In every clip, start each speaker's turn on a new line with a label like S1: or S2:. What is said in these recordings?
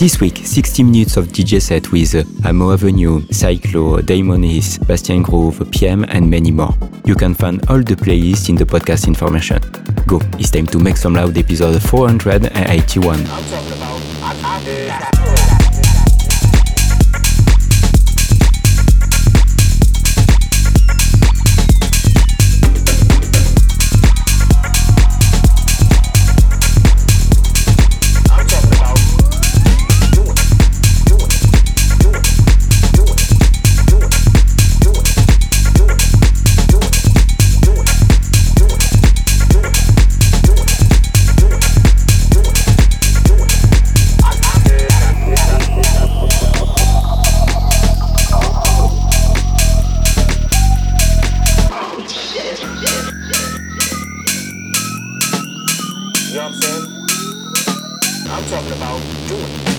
S1: This week, 60 minutes of DJ set with Ammo Avenue, Cyclo, Daimonis, Bastien Groove, PM and many more. You can find all the playlists in the podcast information. Go, it's time to Make Some Loud episode 481.
S2: We're talking about doing.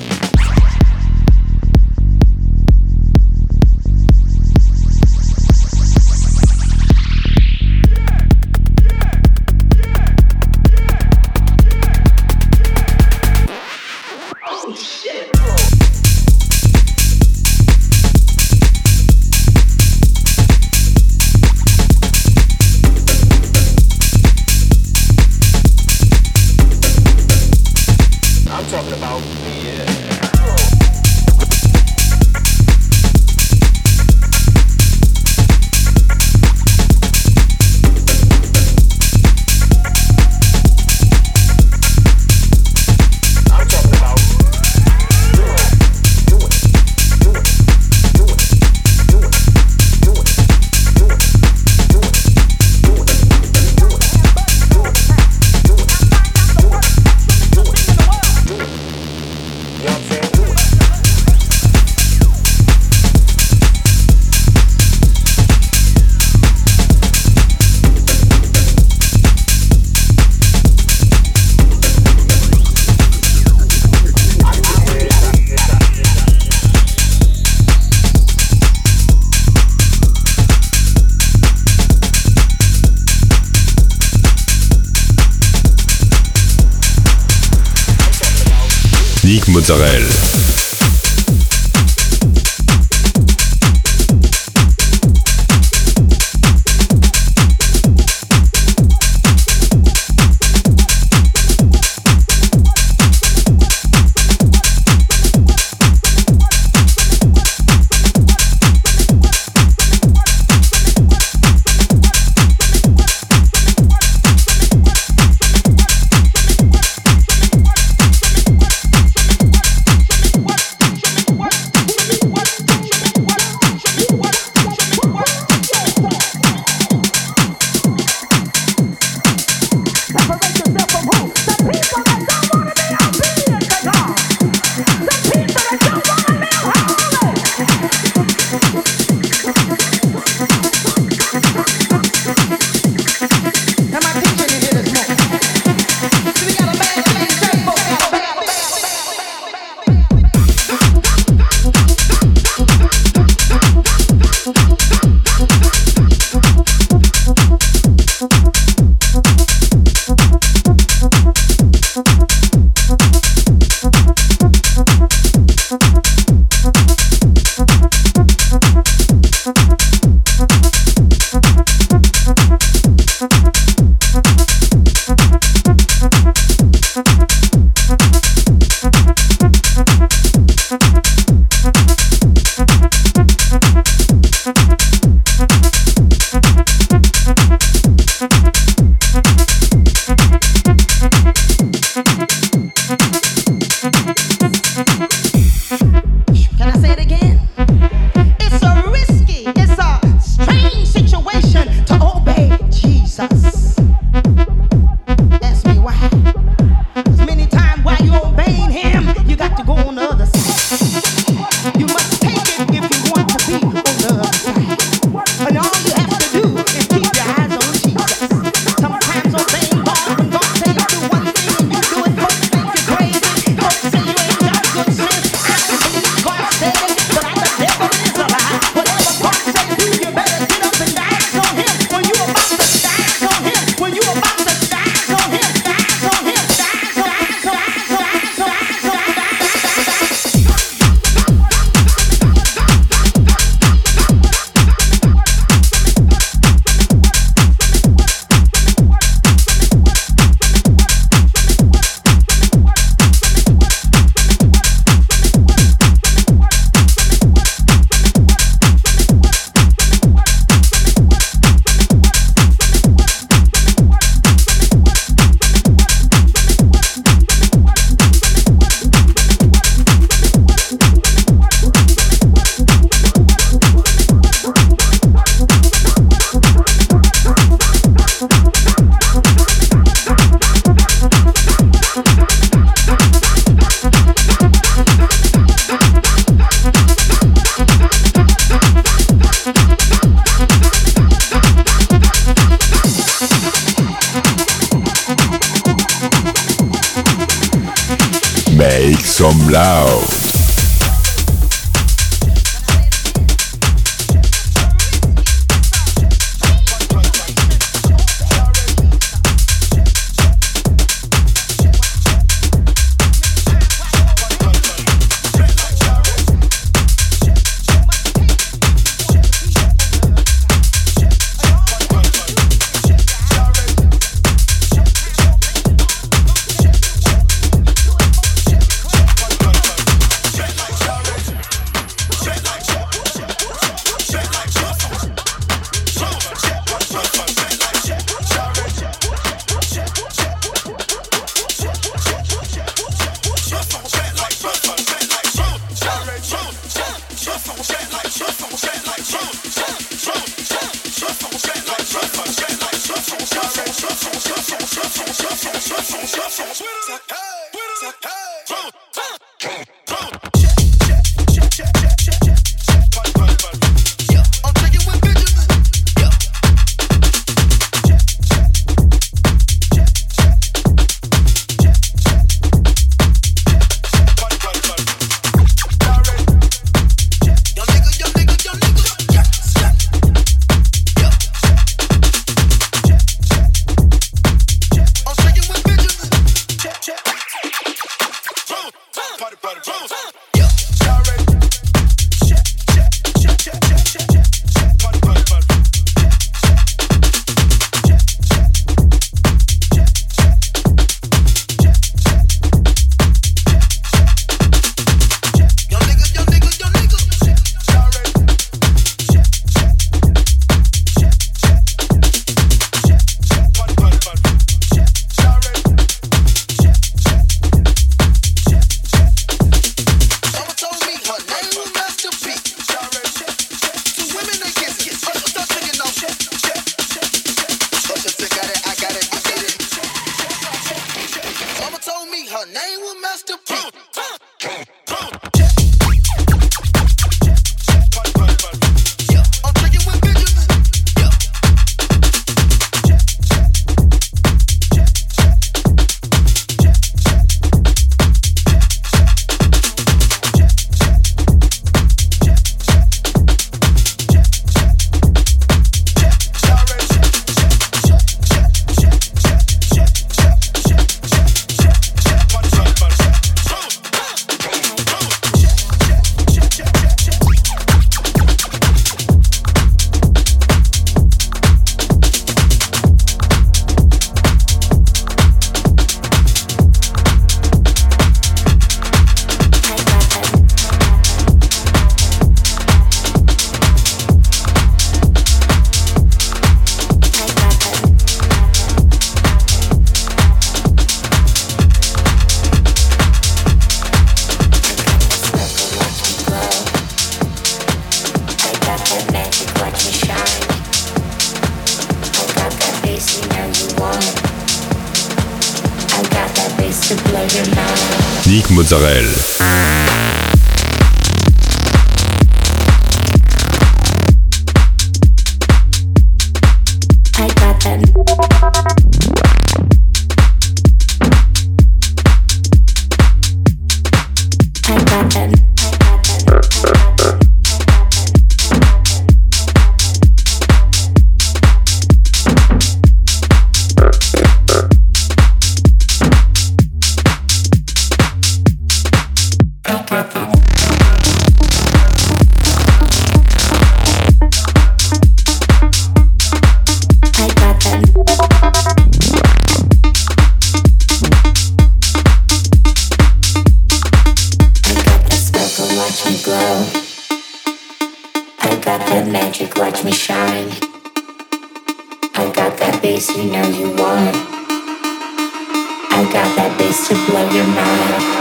S2: bass you know you want. I got that
S3: bass to
S4: blow your
S5: mind.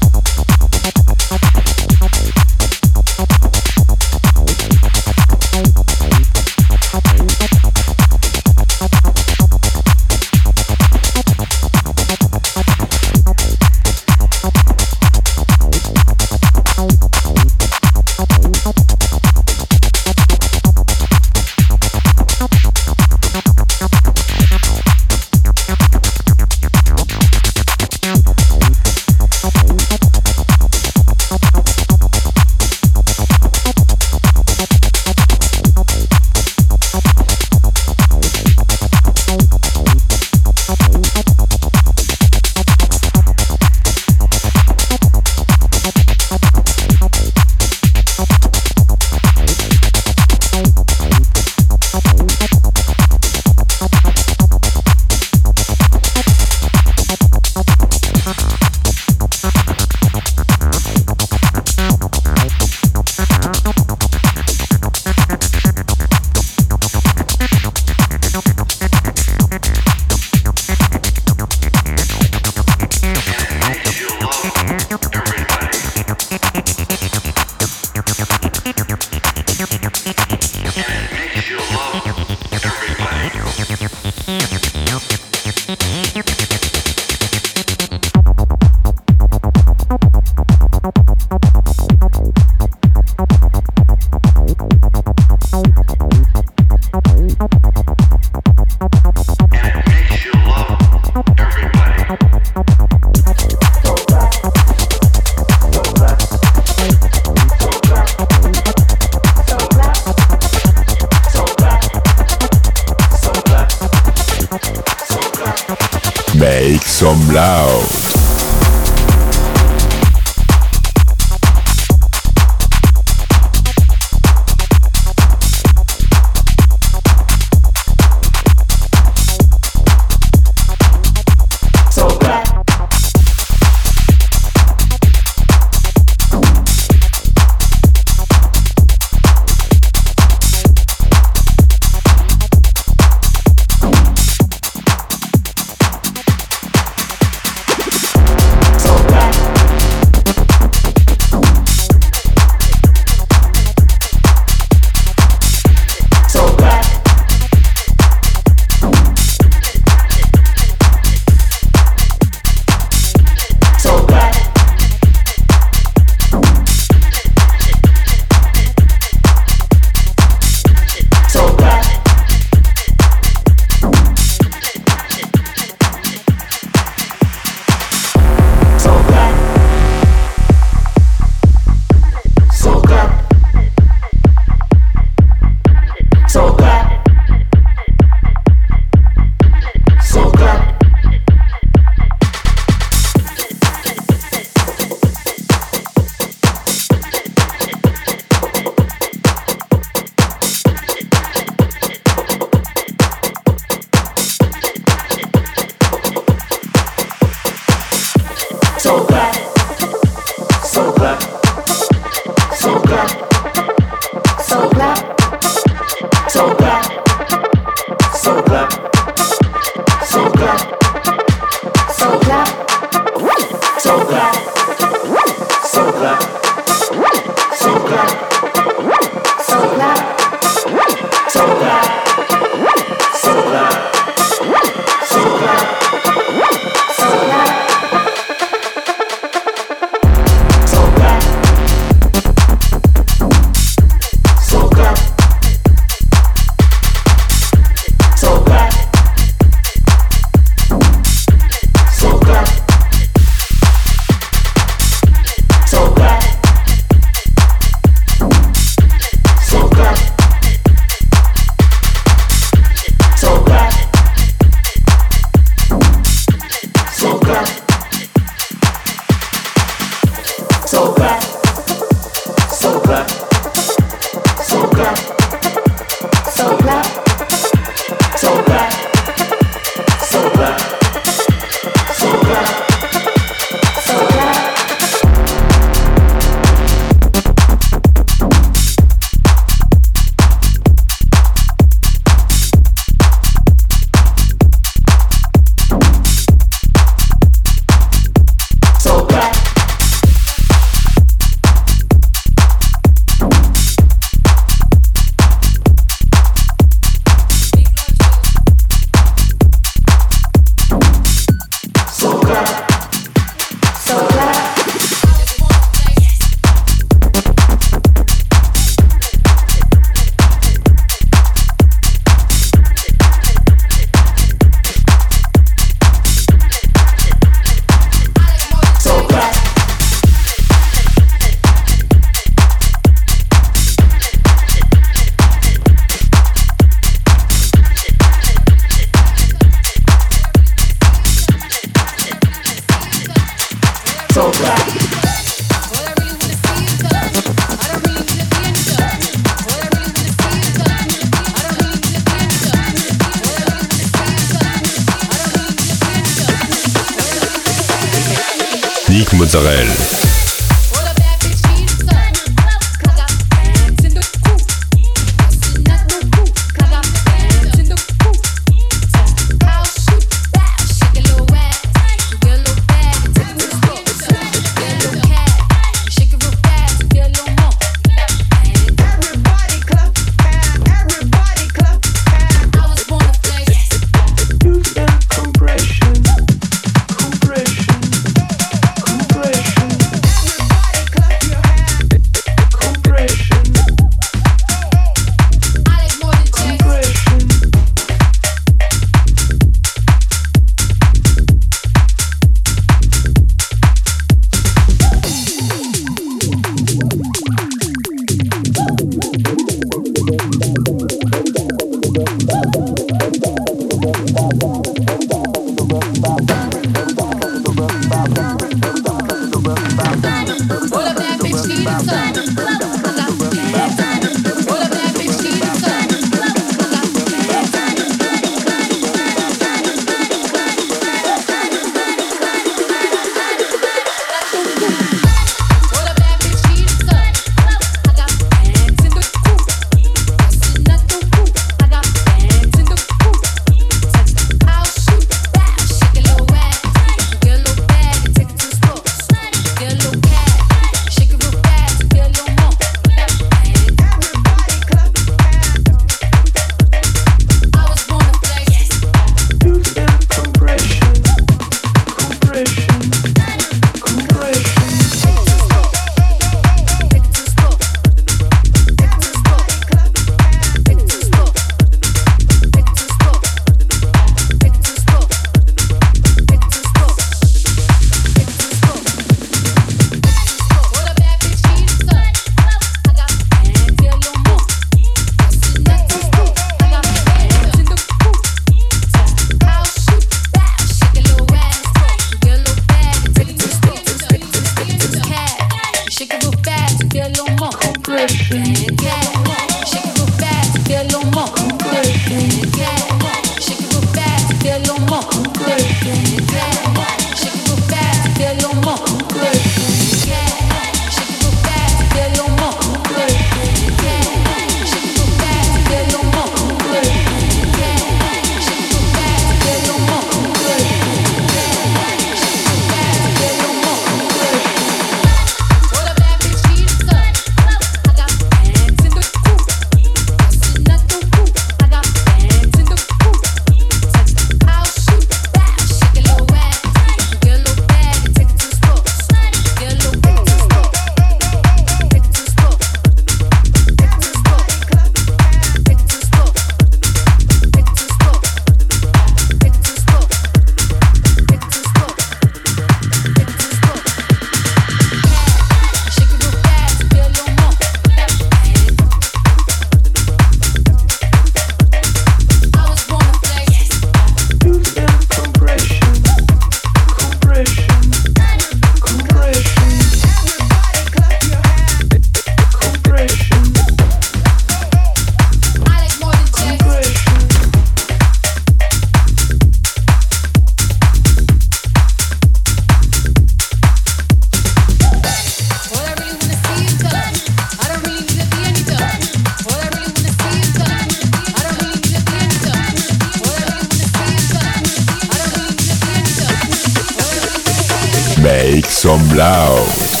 S6: Make some loud.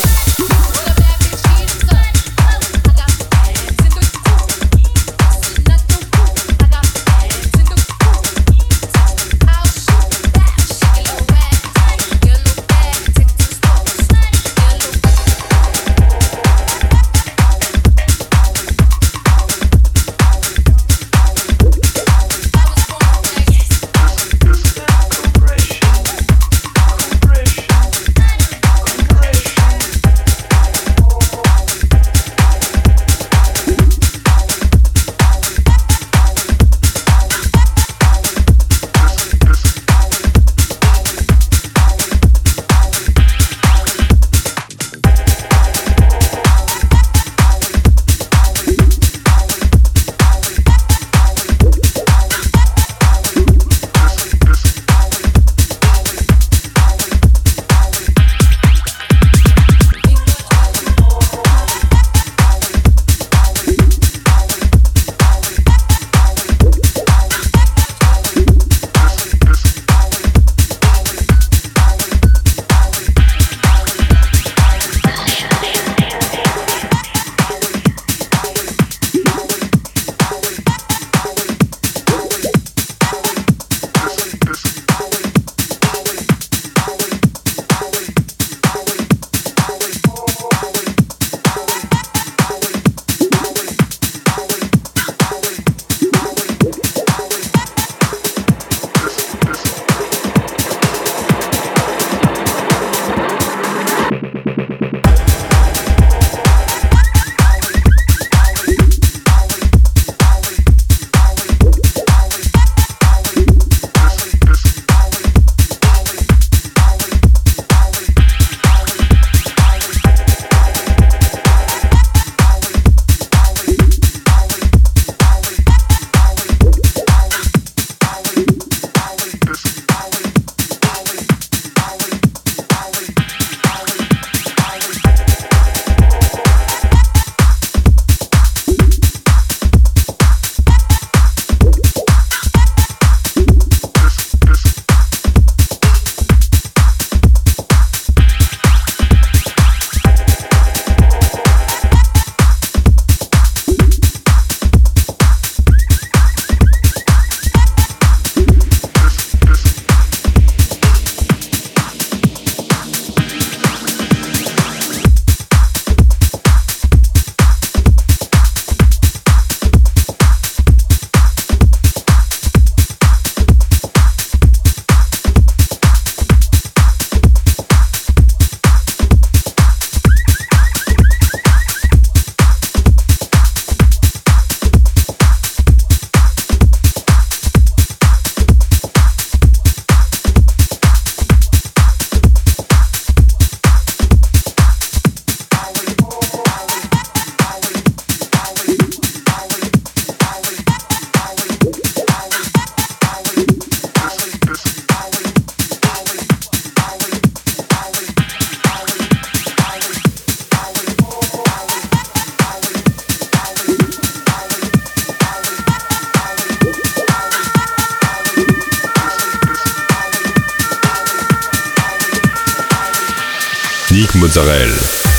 S6: Mozzarella.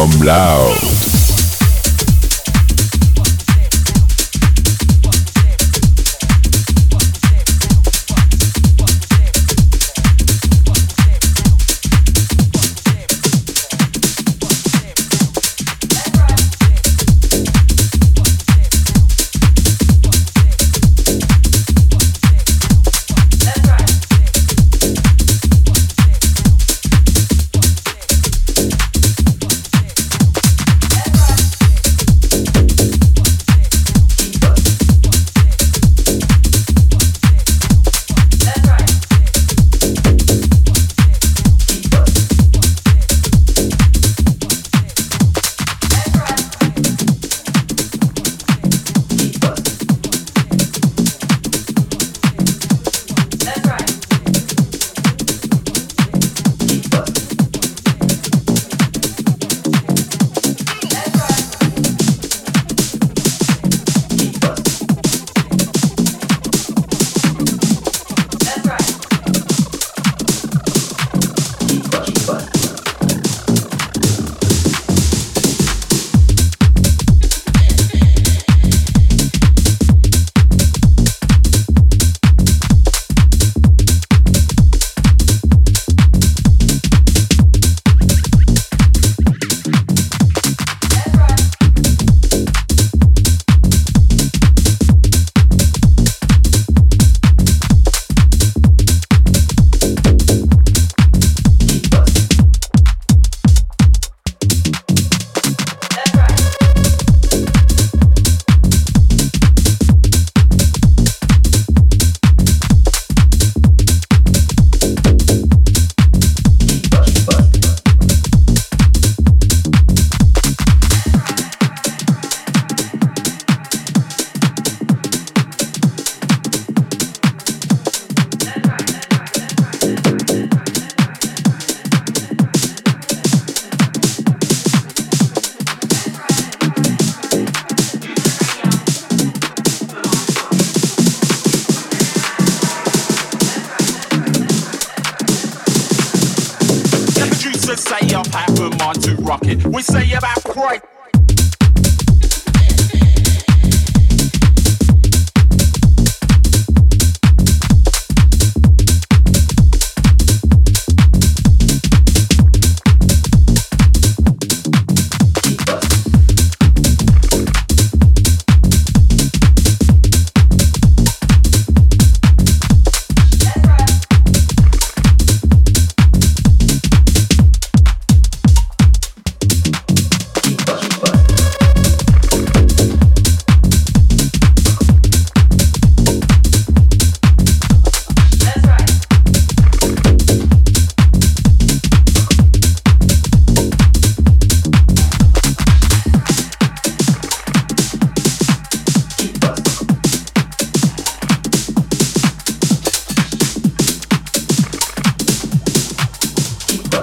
S3: Some loud.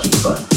S3: such fun.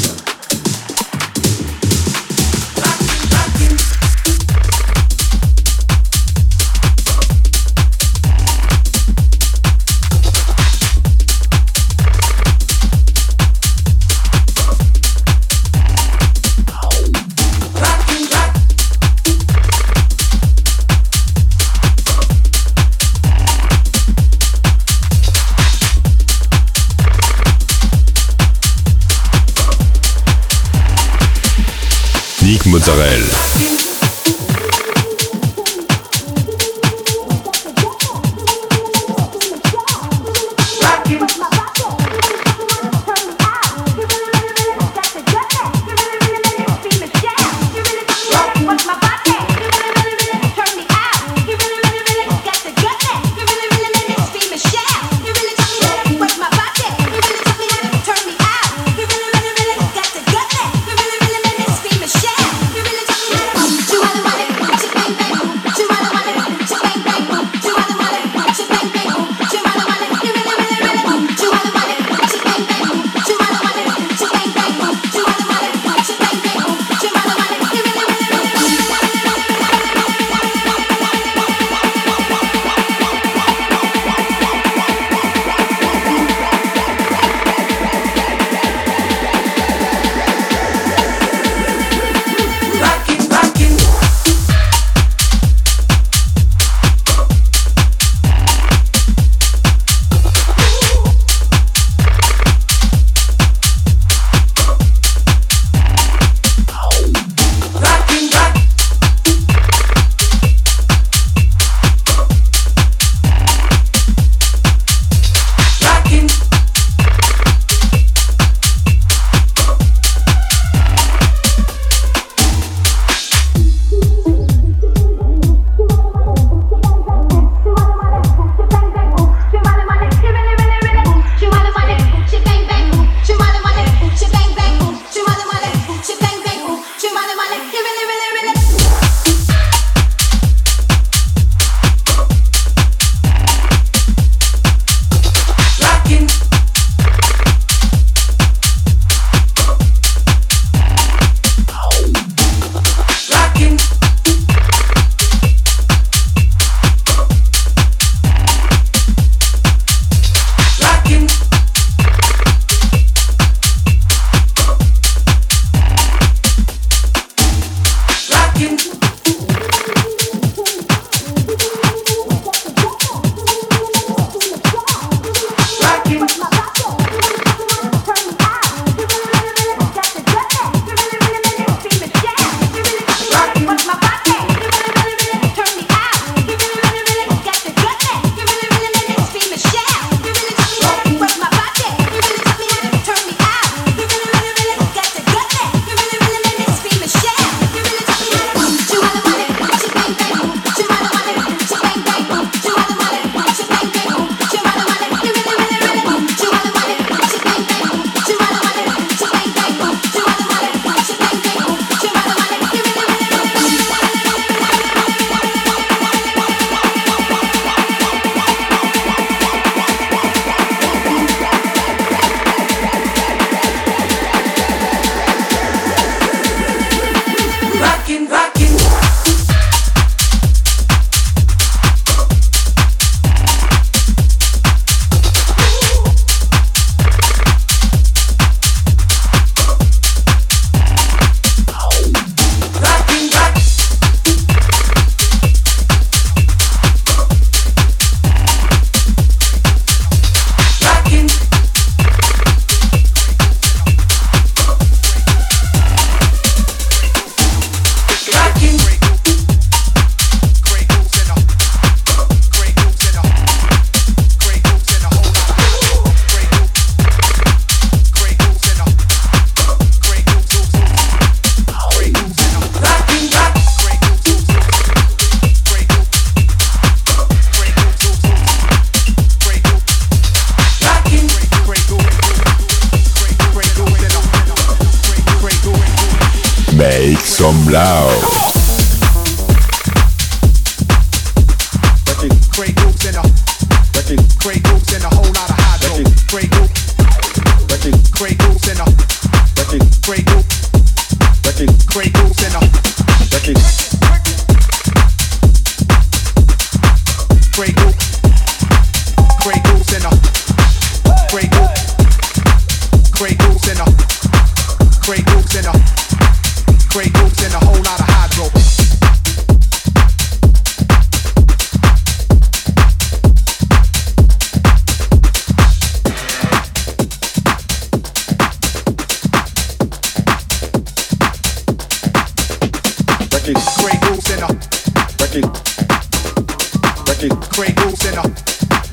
S3: Record.
S7: Craig rules in a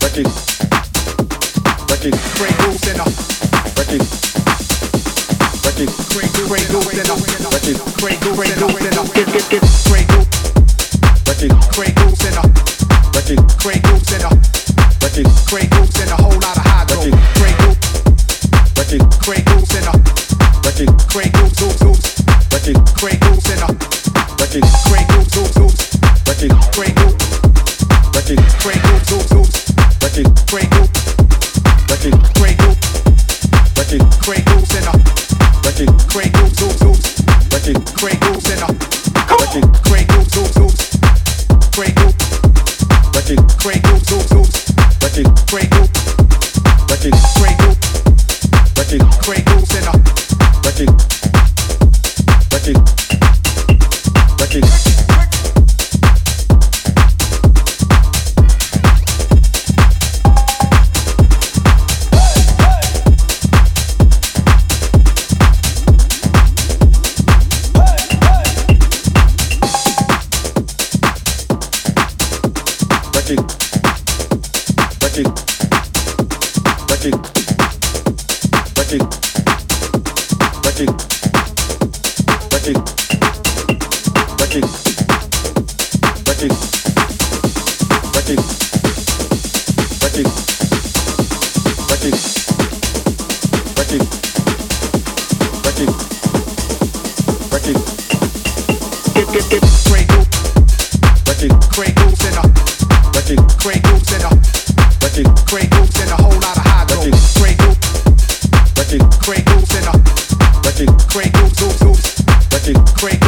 S7: record. Record. Craig rules in a record. Record. Craig Craig rules in a record. Craig Craig rules in a record. Craig record. Craig rules in a record. Craig rules in a record. Craig rules in a whole lot of hydro. Craig record. Craig rules in a record. Craig rules rules record. Craig rules in a record. Craig rules rules record. Craig rules
S3: Crank, crank,
S6: crank, zoop zoop crank